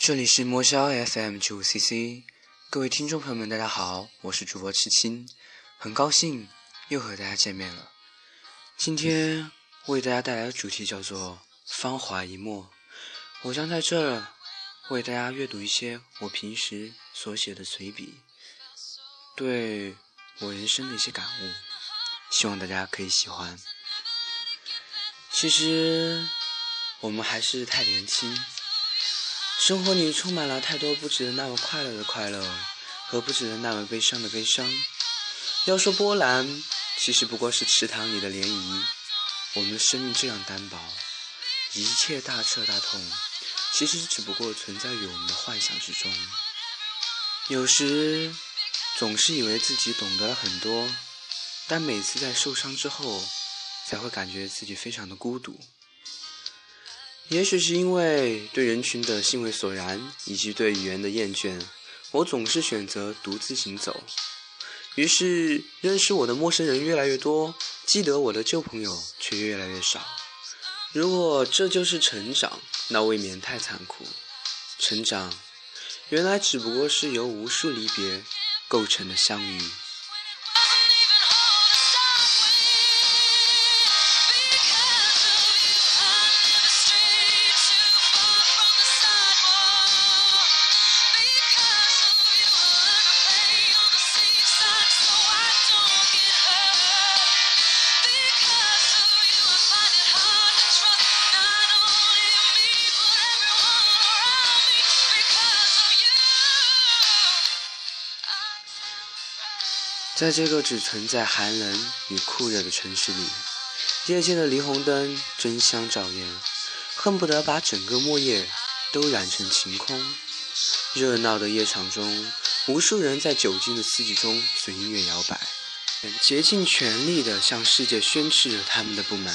这里是魔霄 FM 九五 CC，各位听众朋友们，大家好，我是主播赤青，很高兴又和大家见面了。今天为大家带来的主题叫做《芳华一墨》，我将在这儿为大家阅读一些我平时所写的随笔，对我人生的一些感悟，希望大家可以喜欢。其实我们还是太年轻。生活里充满了太多不值得那么快乐的快乐，和不值得那么悲伤的悲伤。要说波澜，其实不过是池塘里的涟漪。我们的生命这样单薄，一切大彻大痛，其实只不过存在于我们的幻想之中。有时总是以为自己懂得了很多，但每次在受伤之后，才会感觉自己非常的孤独。也许是因为对人群的兴味索然，以及对语言的厌倦，我总是选择独自行走。于是，认识我的陌生人越来越多，记得我的旧朋友却越来越少。如果这就是成长，那未免太残酷。成长，原来只不过是由无数离别构成的相遇。在这个只存在寒冷与酷热的城市里，夜间的霓虹灯争相照耀，恨不得把整个末夜都染成晴空。热闹的夜场中，无数人在酒精的刺激中随音乐摇摆，竭尽全力地向世界宣示着他们的不满。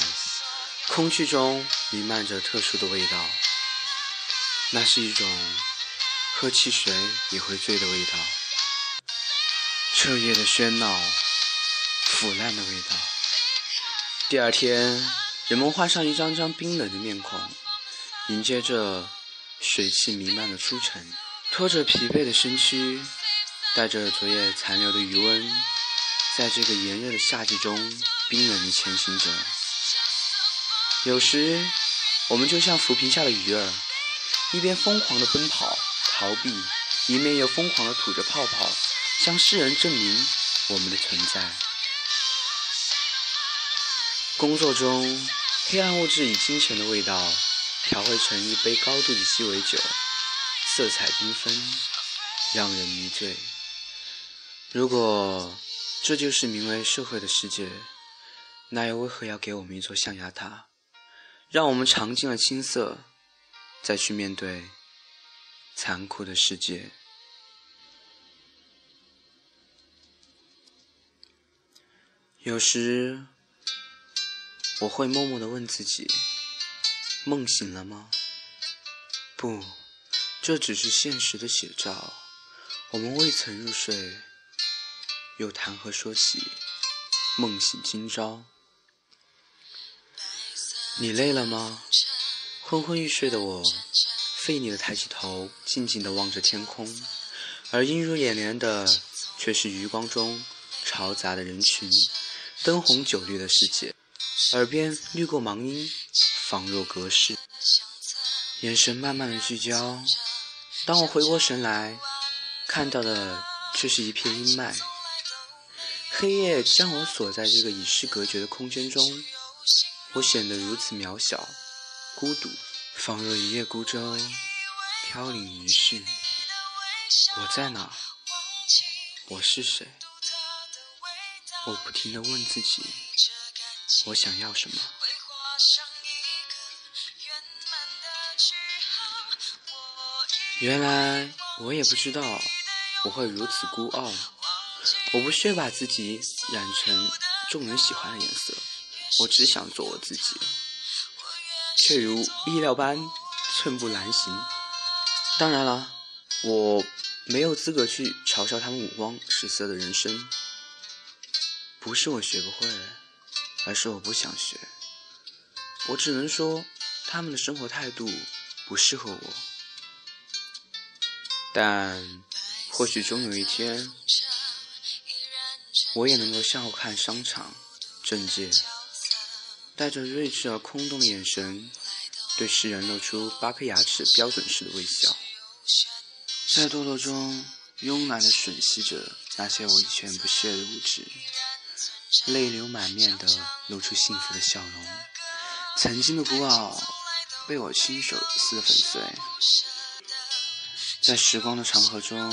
空气中弥漫着特殊的味道，那是一种喝汽水也会醉的味道。彻夜的喧闹，腐烂的味道。第二天，人们换上一张张冰冷的面孔，迎接着水汽弥漫的初晨，拖着疲惫的身躯，带着昨夜残留的余温，在这个炎热的夏季中冰冷地前行着。有时，我们就像浮萍下的鱼儿，一边疯狂地奔跑逃避，一面又疯狂地吐着泡泡。向世人证明我们的存在。工作中，黑暗物质以金钱的味道调和成一杯高度的鸡尾酒，色彩缤纷，让人迷醉。如果这就是名为社会的世界，那又为何要给我们一座象牙塔，让我们尝尽了青涩，再去面对残酷的世界？有时，我会默默地问自己：梦醒了吗？不，这只是现实的写照。我们未曾入睡，又谈何说起梦醒今朝？你累了吗？昏昏欲睡的我，费力地抬起头，静静地望着天空，而映入眼帘的，却是余光中嘈杂的人群。灯红酒绿的世界，耳边掠过忙音，仿若隔世。眼神慢慢的聚焦，当我回过神来，看到的却是一片阴霾。黑夜将我锁在这个与世隔绝的空间中，我显得如此渺小、孤独，仿若一叶孤舟，飘零于世。我在哪？我是谁？我不停地问自己，我想要什么？原来我也不知道我会如此孤傲。我不屑把自己染成众人喜欢的颜色，我只想做我自己，却如意料般寸步难行。当然了，我没有资格去嘲笑他们五光十色的人生。不是我学不会，而是我不想学。我只能说，他们的生活态度不适合我。但或许终有一天，我也能够笑看商场、政界，带着睿智而空洞的眼神，对世人露出八颗牙齿标准式的微笑，在堕落中慵懒地吮吸着那些我以前不屑的物质。泪流满面的露出幸福的笑容，曾经的孤傲被我亲手撕得粉碎。在时光的长河中，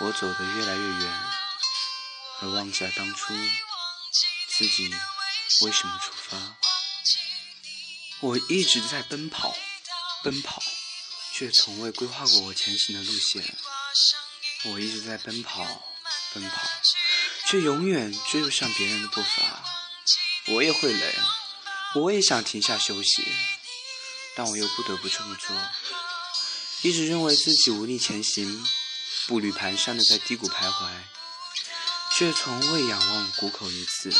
我走得越来越远，而忘记了当初自己为什么出发。我一直在奔跑，奔跑，却从未规划过我前行的路线。我一直在奔跑，奔跑。却永远追不上别人的步伐。我也会累，我也想停下休息，但我又不得不这么做。一直认为自己无力前行，步履蹒跚的在低谷徘徊，却从未仰望谷口一次。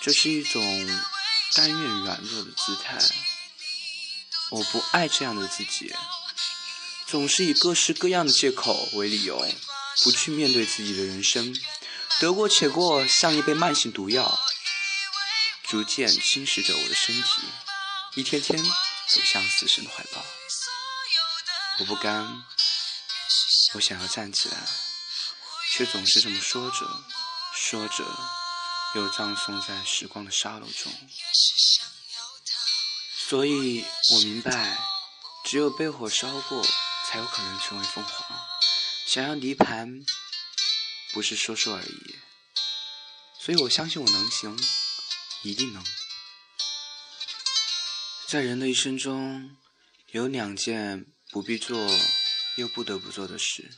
这是一种甘愿软弱的姿态。我不爱这样的自己，总是以各式各样的借口为理由。不去面对自己的人生，得过且过，像一杯慢性毒药，逐渐侵蚀着我的身体，一天天走向死神的怀抱。我不甘，我想要站起来，却总是这么说着，说着，又葬送在时光的沙漏中。所以我明白，只有被火烧过，才有可能成为凤凰。想要离盘，不是说说而已，所以我相信我能行，一定能。在人的一生中，有两件不必做又不得不做的事：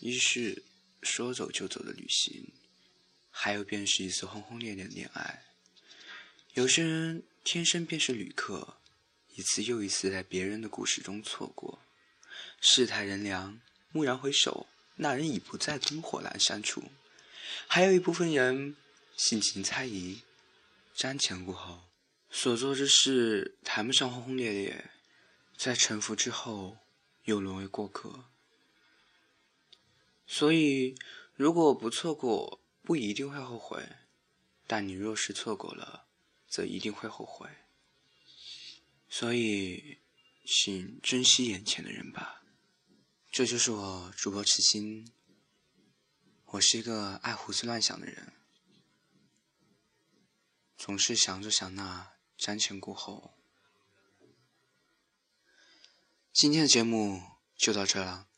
一是说走就走的旅行，还有便是一次轰轰烈烈的恋爱。有些人天生便是旅客，一次又一次在别人的故事中错过，世态人凉。蓦然回首，那人已不在灯火阑珊处。还有一部分人性情猜疑，瞻前顾后，所做之事谈不上轰轰烈烈，在沉浮之后又沦为过客。所以，如果不错过，不一定会后悔；但你若是错过了，则一定会后悔。所以，请珍惜眼前的人吧。这就是我主播痴心，我是一个爱胡思乱想的人，总是想着想那，瞻前顾后。今天的节目就到这了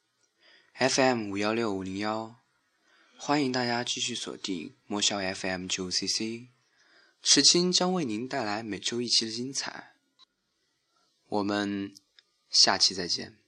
，FM 五幺六五零幺，欢迎大家继续锁定莫笑 FM 九 CC，痴心将为您带来每周一期的精彩，我们下期再见。